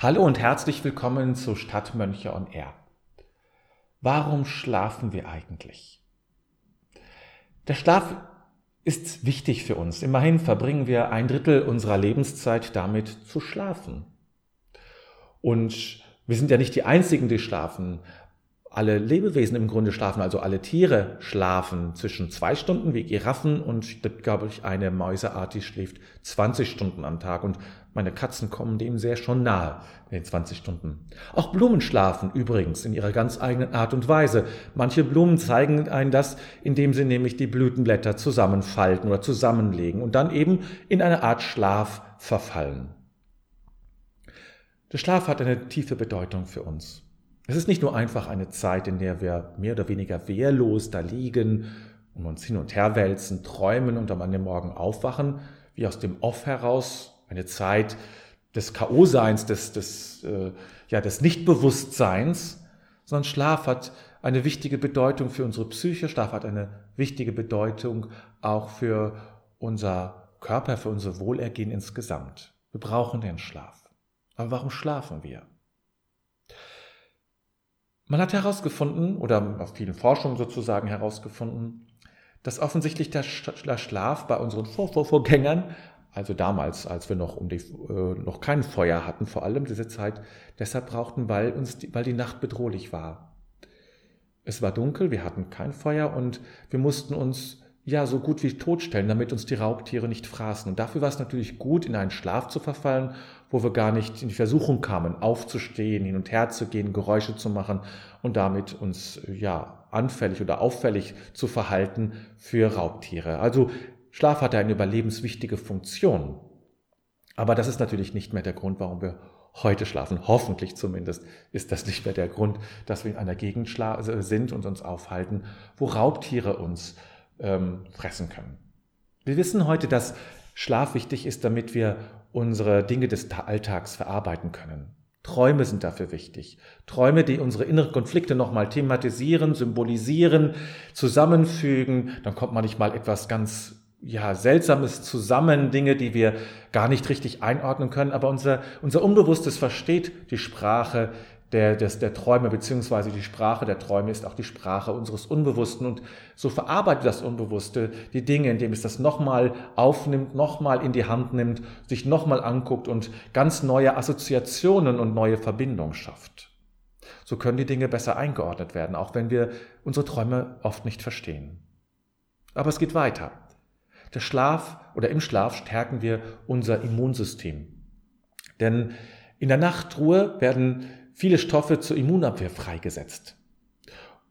Hallo und herzlich willkommen zu Stadtmönche on Air. Warum schlafen wir eigentlich? Der Schlaf ist wichtig für uns. Immerhin verbringen wir ein Drittel unserer Lebenszeit damit zu schlafen. Und wir sind ja nicht die Einzigen, die schlafen alle Lebewesen im Grunde schlafen, also alle Tiere schlafen zwischen zwei Stunden wie Giraffen und glaube ich eine Mäuseart, die schläft 20 Stunden am Tag und meine Katzen kommen dem sehr schon nahe, den 20 Stunden. Auch Blumen schlafen übrigens in ihrer ganz eigenen Art und Weise. Manche Blumen zeigen einen das, indem sie nämlich die Blütenblätter zusammenfalten oder zusammenlegen und dann eben in eine Art Schlaf verfallen. Der Schlaf hat eine tiefe Bedeutung für uns. Es ist nicht nur einfach eine Zeit, in der wir mehr oder weniger wehrlos da liegen und uns hin und her wälzen, träumen und am anderen Morgen aufwachen, wie aus dem Off heraus, eine Zeit des K.O.-Seins, des, des, äh, ja, des Nichtbewusstseins, sondern Schlaf hat eine wichtige Bedeutung für unsere Psyche, Schlaf hat eine wichtige Bedeutung auch für unser Körper, für unser Wohlergehen insgesamt. Wir brauchen den Schlaf. Aber warum schlafen wir? Man hat herausgefunden, oder auf vielen Forschungen sozusagen herausgefunden, dass offensichtlich der Schlaf bei unseren Vor -Vor Vorgängern, also damals, als wir noch, um die, äh, noch kein Feuer hatten, vor allem diese Zeit, deshalb brauchten, weil, uns die, weil die Nacht bedrohlich war. Es war dunkel, wir hatten kein Feuer und wir mussten uns ja so gut wie totstellen, damit uns die Raubtiere nicht fraßen. Und dafür war es natürlich gut, in einen Schlaf zu verfallen, wo wir gar nicht in die Versuchung kamen, aufzustehen, hin und her zu gehen, Geräusche zu machen und damit uns ja anfällig oder auffällig zu verhalten für Raubtiere. Also Schlaf hatte eine überlebenswichtige Funktion. Aber das ist natürlich nicht mehr der Grund, warum wir heute schlafen. Hoffentlich zumindest ist das nicht mehr der Grund, dass wir in einer Gegend sind und uns aufhalten, wo Raubtiere uns ähm, fressen können. Wir wissen heute, dass Schlaf wichtig ist, damit wir unsere Dinge des Alltags verarbeiten können. Träume sind dafür wichtig. Träume, die unsere inneren Konflikte nochmal thematisieren, symbolisieren, zusammenfügen. Dann kommt manchmal etwas ganz ja, Seltsames zusammen, Dinge, die wir gar nicht richtig einordnen können. Aber unser, unser Unbewusstes versteht die Sprache der, des, der Träume, beziehungsweise die Sprache der Träume ist auch die Sprache unseres Unbewussten. Und so verarbeitet das Unbewusste die Dinge, indem es das nochmal aufnimmt, nochmal in die Hand nimmt, sich nochmal anguckt und ganz neue Assoziationen und neue Verbindungen schafft. So können die Dinge besser eingeordnet werden, auch wenn wir unsere Träume oft nicht verstehen. Aber es geht weiter. Der Schlaf oder im Schlaf stärken wir unser Immunsystem. Denn in der Nachtruhe werden viele Stoffe zur Immunabwehr freigesetzt.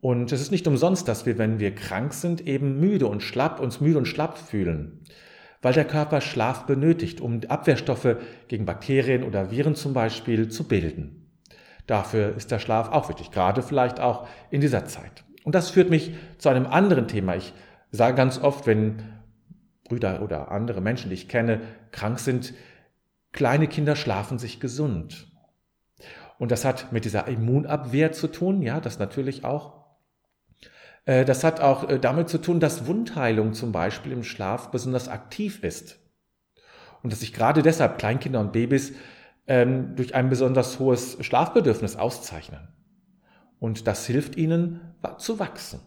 Und es ist nicht umsonst, dass wir, wenn wir krank sind, eben müde und schlapp, uns müde und schlapp fühlen, weil der Körper Schlaf benötigt, um Abwehrstoffe gegen Bakterien oder Viren zum Beispiel zu bilden. Dafür ist der Schlaf auch wichtig, gerade vielleicht auch in dieser Zeit. Und das führt mich zu einem anderen Thema. Ich sage ganz oft, wenn Brüder oder andere Menschen, die ich kenne, krank sind, kleine Kinder schlafen sich gesund. Und das hat mit dieser Immunabwehr zu tun, ja, das natürlich auch. Äh, das hat auch äh, damit zu tun, dass Wundheilung zum Beispiel im Schlaf besonders aktiv ist. Und dass sich gerade deshalb Kleinkinder und Babys ähm, durch ein besonders hohes Schlafbedürfnis auszeichnen. Und das hilft ihnen zu wachsen.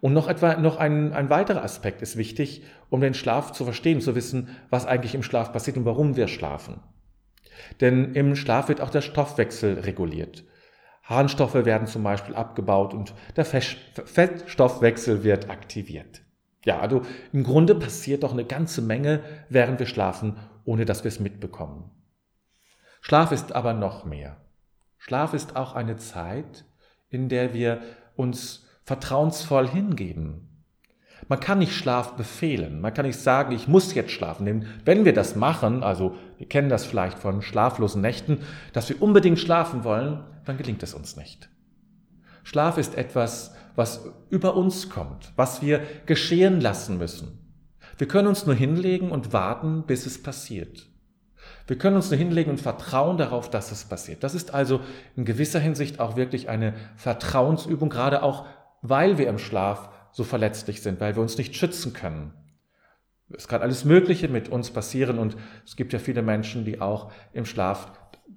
Und noch etwa, noch ein, ein weiterer Aspekt ist wichtig, um den Schlaf zu verstehen, zu wissen, was eigentlich im Schlaf passiert und warum wir schlafen. Denn im Schlaf wird auch der Stoffwechsel reguliert. Harnstoffe werden zum Beispiel abgebaut und der Fettstoffwechsel wird aktiviert. Ja, also im Grunde passiert doch eine ganze Menge, während wir schlafen, ohne dass wir es mitbekommen. Schlaf ist aber noch mehr. Schlaf ist auch eine Zeit, in der wir uns vertrauensvoll hingeben, man kann nicht Schlaf befehlen. Man kann nicht sagen, ich muss jetzt schlafen. Denn wenn wir das machen, also wir kennen das vielleicht von schlaflosen Nächten, dass wir unbedingt schlafen wollen, dann gelingt es uns nicht. Schlaf ist etwas, was über uns kommt, was wir geschehen lassen müssen. Wir können uns nur hinlegen und warten, bis es passiert. Wir können uns nur hinlegen und vertrauen darauf, dass es passiert. Das ist also in gewisser Hinsicht auch wirklich eine Vertrauensübung, gerade auch weil wir im Schlaf so verletzlich sind, weil wir uns nicht schützen können. Es kann alles Mögliche mit uns passieren und es gibt ja viele Menschen, die auch im Schlaf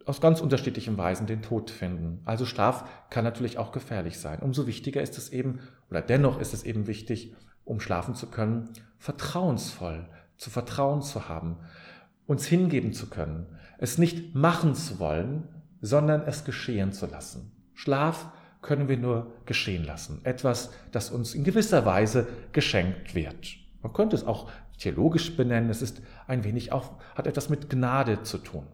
aus ganz unterschiedlichen Weisen den Tod finden. Also Schlaf kann natürlich auch gefährlich sein. Umso wichtiger ist es eben, oder dennoch ist es eben wichtig, um schlafen zu können, vertrauensvoll zu vertrauen zu haben, uns hingeben zu können, es nicht machen zu wollen, sondern es geschehen zu lassen. Schlaf können wir nur geschehen lassen. Etwas, das uns in gewisser Weise geschenkt wird. Man könnte es auch theologisch benennen. Es ist ein wenig auch, hat etwas mit Gnade zu tun.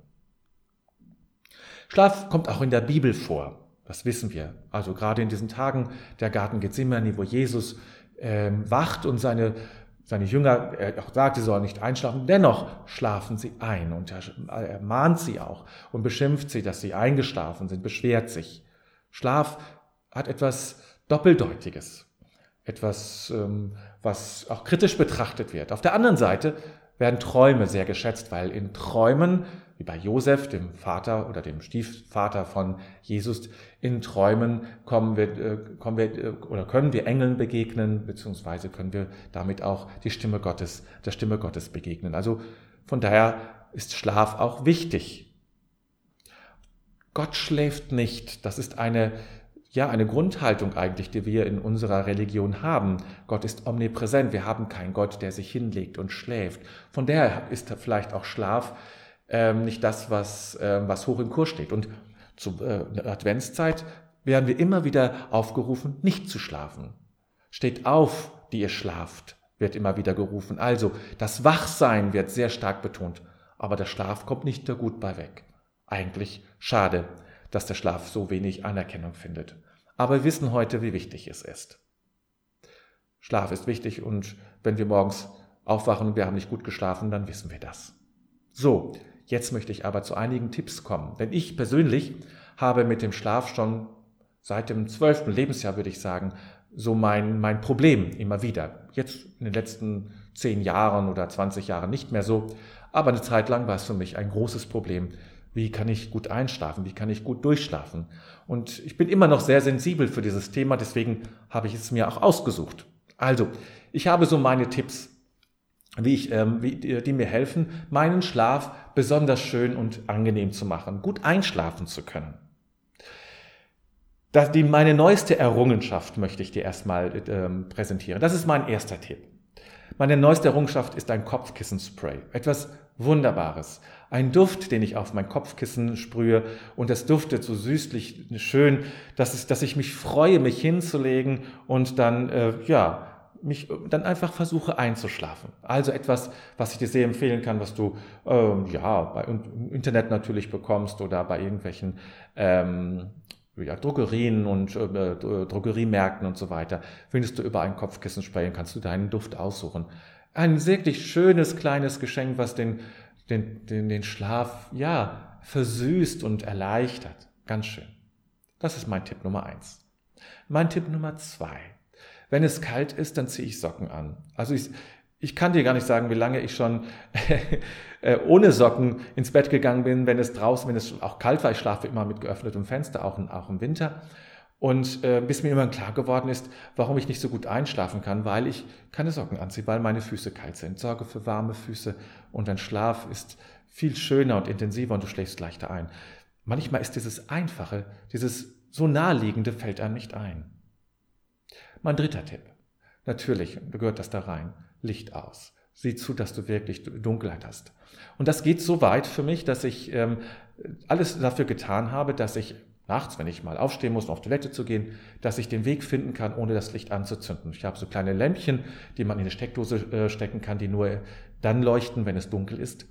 Schlaf kommt auch in der Bibel vor. Das wissen wir. Also gerade in diesen Tagen der Garten Gethsemane, wo Jesus ähm, wacht und seine, seine Jünger, er auch sagt, sie sollen nicht einschlafen, dennoch schlafen sie ein und er, er mahnt sie auch und beschimpft sie, dass sie eingeschlafen sind, beschwert sich. Schlaf hat etwas Doppeldeutiges, etwas, ähm, was auch kritisch betrachtet wird. Auf der anderen Seite werden Träume sehr geschätzt, weil in Träumen, wie bei Josef, dem Vater oder dem Stiefvater von Jesus, in Träumen kommen wir, äh, kommen wir äh, oder können wir Engeln begegnen, beziehungsweise können wir damit auch die Stimme Gottes, der Stimme Gottes begegnen. Also von daher ist Schlaf auch wichtig. Gott schläft nicht. Das ist eine ja, eine Grundhaltung eigentlich, die wir in unserer Religion haben. Gott ist omnipräsent. Wir haben keinen Gott, der sich hinlegt und schläft. Von daher ist vielleicht auch Schlaf ähm, nicht das, was, äh, was hoch im Kurs steht. Und zur äh, Adventszeit werden wir immer wieder aufgerufen, nicht zu schlafen. Steht auf, die ihr schlaft, wird immer wieder gerufen. Also, das Wachsein wird sehr stark betont. Aber der Schlaf kommt nicht da gut bei weg. Eigentlich schade, dass der Schlaf so wenig Anerkennung findet. Aber wir wissen heute, wie wichtig es ist. Schlaf ist wichtig und wenn wir morgens aufwachen und wir haben nicht gut geschlafen, dann wissen wir das. So, jetzt möchte ich aber zu einigen Tipps kommen. Denn ich persönlich habe mit dem Schlaf schon seit dem zwölften Lebensjahr, würde ich sagen, so mein, mein Problem immer wieder. Jetzt in den letzten zehn Jahren oder 20 Jahren nicht mehr so. Aber eine Zeit lang war es für mich ein großes Problem, wie kann ich gut einschlafen? Wie kann ich gut durchschlafen? Und ich bin immer noch sehr sensibel für dieses Thema, deswegen habe ich es mir auch ausgesucht. Also, ich habe so meine Tipps, wie ich, ähm, wie, die mir helfen, meinen Schlaf besonders schön und angenehm zu machen, gut einschlafen zu können. Das, die, meine neueste Errungenschaft möchte ich dir erstmal ähm, präsentieren. Das ist mein erster Tipp. Meine neueste Errungenschaft ist ein Kopfkissenspray. Etwas Wunderbares. Ein Duft, den ich auf mein Kopfkissen sprühe und das duftet so süßlich schön, dass, es, dass ich mich freue, mich hinzulegen und dann, äh, ja, mich dann einfach versuche einzuschlafen. Also etwas, was ich dir sehr empfehlen kann, was du ähm, ja bei im Internet natürlich bekommst oder bei irgendwelchen ähm, ja, Drogerien und äh, Drogeriemärkten und so weiter. Findest du über ein Kopfkissen sprayen, kannst du deinen Duft aussuchen ein wirklich schönes kleines Geschenk, was den, den, den, den Schlaf, ja, versüßt und erleichtert. Ganz schön. Das ist mein Tipp Nummer eins. Mein Tipp Nummer zwei. Wenn es kalt ist, dann ziehe ich Socken an. Also ich, ich kann dir gar nicht sagen, wie lange ich schon äh, ohne Socken ins Bett gegangen bin, wenn es draußen, wenn es auch kalt war. Ich schlafe immer mit geöffnetem Fenster, auch, auch im Winter. Und äh, bis mir immer klar geworden ist, warum ich nicht so gut einschlafen kann, weil ich keine Socken anziehe, weil meine Füße kalt sind. Sorge für warme Füße und dein Schlaf ist viel schöner und intensiver und du schläfst leichter ein. Manchmal ist dieses Einfache, dieses so naheliegende fällt einem nicht ein. Mein dritter Tipp. Natürlich gehört das da rein. Licht aus. Sieh zu, dass du wirklich Dunkelheit hast. Und das geht so weit für mich, dass ich ähm, alles dafür getan habe, dass ich nachts, wenn ich mal aufstehen muss, um auf Toilette zu gehen, dass ich den Weg finden kann, ohne das Licht anzuzünden. Ich habe so kleine Lämpchen, die man in eine Steckdose äh, stecken kann, die nur dann leuchten, wenn es dunkel ist.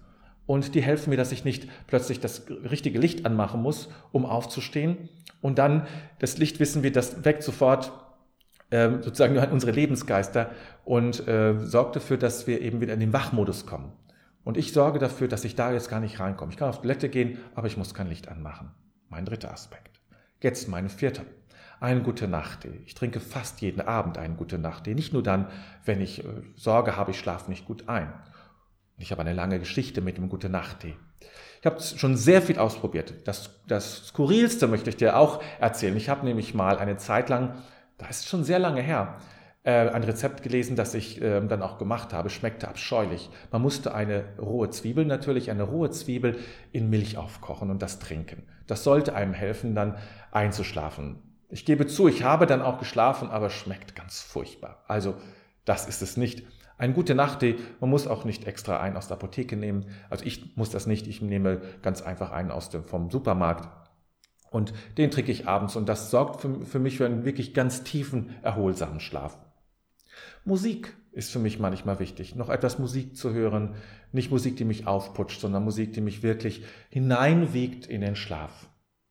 Und die helfen mir, dass ich nicht plötzlich das richtige Licht anmachen muss, um aufzustehen. Und dann, das Licht wissen wir, das weckt sofort äh, sozusagen unsere Lebensgeister und äh, sorgt dafür, dass wir eben wieder in den Wachmodus kommen. Und ich sorge dafür, dass ich da jetzt gar nicht reinkomme. Ich kann auf Toilette gehen, aber ich muss kein Licht anmachen. Mein dritter Aspekt. Jetzt mein vierter. Eine gute Nachttee. Ich trinke fast jeden Abend einen gute Nachttee. Nicht nur dann, wenn ich äh, Sorge habe, ich schlafe nicht gut ein. Ich habe eine lange Geschichte mit dem gute Nachttee. Ich habe schon sehr viel ausprobiert. Das, das Skurrilste möchte ich dir auch erzählen. Ich habe nämlich mal eine Zeit lang, das ist schon sehr lange her, ein Rezept gelesen, das ich äh, dann auch gemacht habe, schmeckte abscheulich. Man musste eine rohe Zwiebel, natürlich eine rohe Zwiebel, in Milch aufkochen und das trinken. Das sollte einem helfen, dann einzuschlafen. Ich gebe zu, ich habe dann auch geschlafen, aber schmeckt ganz furchtbar. Also das ist es nicht. Ein gute Nachttee, man muss auch nicht extra einen aus der Apotheke nehmen. Also ich muss das nicht, ich nehme ganz einfach einen aus dem, vom Supermarkt. Und den trinke ich abends und das sorgt für, für mich für einen wirklich ganz tiefen, erholsamen Schlaf. Musik ist für mich manchmal wichtig, noch etwas Musik zu hören, nicht Musik, die mich aufputscht, sondern Musik, die mich wirklich hineinwiegt in den Schlaf.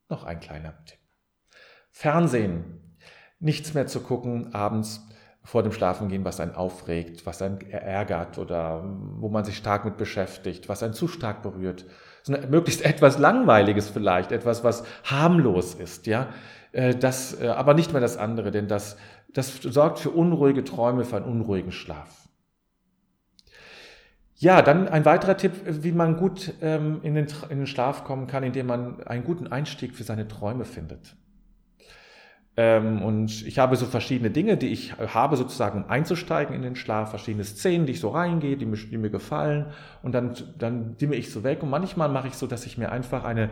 Noch ein kleiner Tipp. Fernsehen. Nichts mehr zu gucken abends vor dem Schlafengehen, was einen aufregt, was einen ärgert oder wo man sich stark mit beschäftigt, was einen zu stark berührt. Sondern möglichst etwas Langweiliges vielleicht, etwas, was harmlos ist, ja. Äh, das, äh, aber nicht mehr das andere, denn das das sorgt für unruhige Träume, für einen unruhigen Schlaf. Ja, dann ein weiterer Tipp, wie man gut ähm, in, den, in den Schlaf kommen kann, indem man einen guten Einstieg für seine Träume findet. Ähm, und ich habe so verschiedene Dinge, die ich habe, sozusagen, um einzusteigen in den Schlaf, verschiedene Szenen, die ich so reingehe, die mir, die mir gefallen. Und dann, dann dimme ich so weg. Und manchmal mache ich so, dass ich mir einfach eine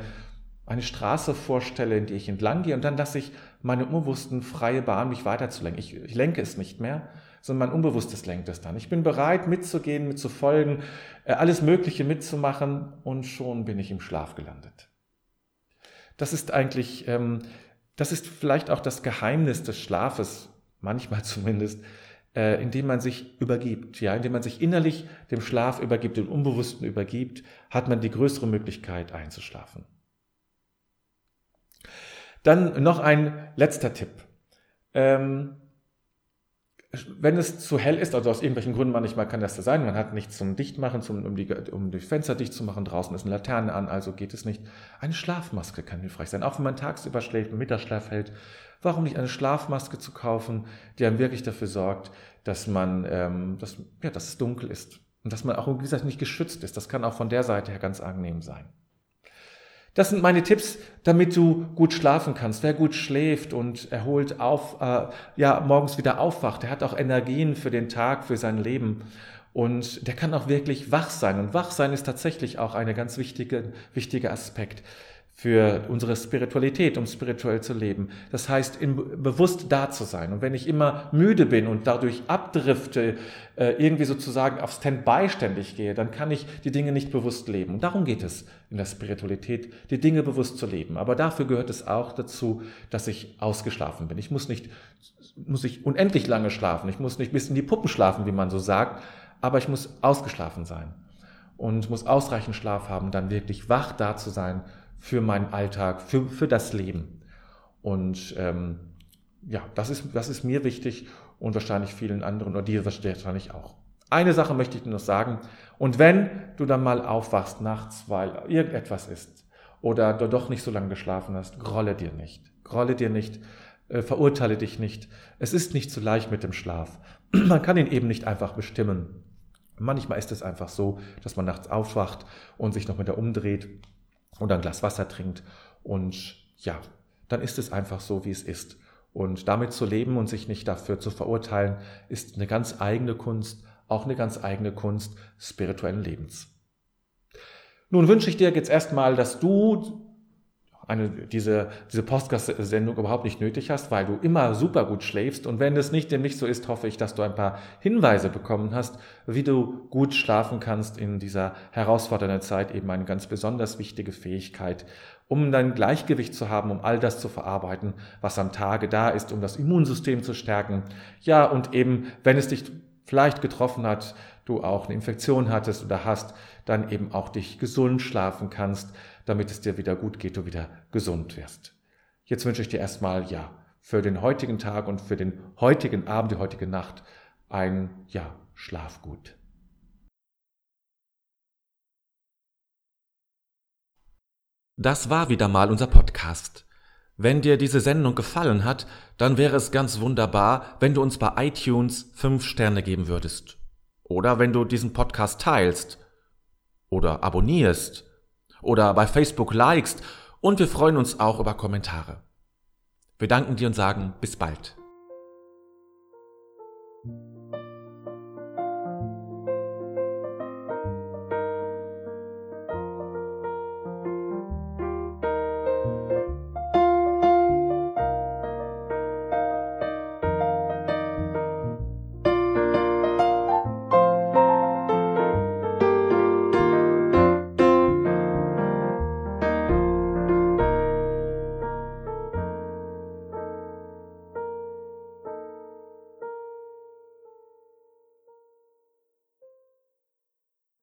eine Straße vorstelle, in die ich entlang gehe und dann lasse ich meine Unbewussten freie Bahn, mich weiterzulenken. Ich, ich lenke es nicht mehr, sondern mein Unbewusstes lenkt es dann. Ich bin bereit, mitzugehen, mitzufolgen, äh, alles Mögliche mitzumachen und schon bin ich im Schlaf gelandet. Das ist eigentlich, ähm, das ist vielleicht auch das Geheimnis des Schlafes, manchmal zumindest, äh, indem man sich übergibt, ja, indem man sich innerlich dem Schlaf übergibt, dem Unbewussten übergibt, hat man die größere Möglichkeit einzuschlafen. Dann noch ein letzter Tipp. Ähm, wenn es zu hell ist, also aus irgendwelchen Gründen manchmal kann das so sein, man hat nichts zum Dichtmachen, zum, um, die, um die Fenster dicht zu machen, draußen ist eine Laterne an, also geht es nicht. Eine Schlafmaske kann hilfreich sein, auch wenn man tagsüber schläft und Mittagsschlaf hält. Warum nicht eine Schlafmaske zu kaufen, die einem wirklich dafür sorgt, dass man, ähm, dass, ja, dass es dunkel ist und dass man auch, wie gesagt, nicht geschützt ist. Das kann auch von der Seite her ganz angenehm sein. Das sind meine Tipps, damit du gut schlafen kannst. Wer gut schläft und erholt auf, äh, ja, morgens wieder aufwacht, der hat auch Energien für den Tag, für sein Leben. Und der kann auch wirklich wach sein. Und wach sein ist tatsächlich auch ein ganz wichtige, wichtiger Aspekt für unsere Spiritualität, um spirituell zu leben. Das heißt, in, bewusst da zu sein. Und wenn ich immer müde bin und dadurch abdrifte, äh, irgendwie sozusagen auf Standby ständig gehe, dann kann ich die Dinge nicht bewusst leben. Und darum geht es in der Spiritualität, die Dinge bewusst zu leben. Aber dafür gehört es auch dazu, dass ich ausgeschlafen bin. Ich muss nicht, muss ich unendlich lange schlafen. Ich muss nicht bis in die Puppen schlafen, wie man so sagt. Aber ich muss ausgeschlafen sein. Und muss ausreichend Schlaf haben, dann wirklich wach da zu sein für meinen Alltag, für, für das Leben. Und ähm, ja, das ist, das ist mir wichtig und wahrscheinlich vielen anderen oder dir wahrscheinlich auch. Eine Sache möchte ich dir noch sagen. Und wenn du dann mal aufwachst nachts, weil irgendetwas ist oder du doch nicht so lange geschlafen hast, grolle dir nicht. Grolle dir nicht, äh, verurteile dich nicht. Es ist nicht so leicht mit dem Schlaf. Man kann ihn eben nicht einfach bestimmen. Manchmal ist es einfach so, dass man nachts aufwacht und sich noch mit der umdreht oder ein Glas Wasser trinkt. Und ja, dann ist es einfach so, wie es ist. Und damit zu leben und sich nicht dafür zu verurteilen, ist eine ganz eigene Kunst, auch eine ganz eigene Kunst spirituellen Lebens. Nun wünsche ich dir jetzt erstmal, dass du eine, diese, diese Podcast-Sendung überhaupt nicht nötig hast, weil du immer super gut schläfst. Und wenn es nicht dem nicht so ist, hoffe ich, dass du ein paar Hinweise bekommen hast, wie du gut schlafen kannst in dieser herausfordernden Zeit. Eben eine ganz besonders wichtige Fähigkeit, um dein Gleichgewicht zu haben, um all das zu verarbeiten, was am Tage da ist, um das Immunsystem zu stärken. Ja, und eben, wenn es dich vielleicht getroffen hat, du auch eine Infektion hattest oder hast, dann eben auch dich gesund schlafen kannst damit es dir wieder gut geht, du wieder gesund wirst. Jetzt wünsche ich dir erstmal, ja, für den heutigen Tag und für den heutigen Abend, die heutige Nacht ein, ja, Schlaf gut. Das war wieder mal unser Podcast. Wenn dir diese Sendung gefallen hat, dann wäre es ganz wunderbar, wenn du uns bei iTunes fünf Sterne geben würdest. Oder wenn du diesen Podcast teilst oder abonnierst oder bei Facebook likest und wir freuen uns auch über Kommentare. Wir danken dir und sagen bis bald.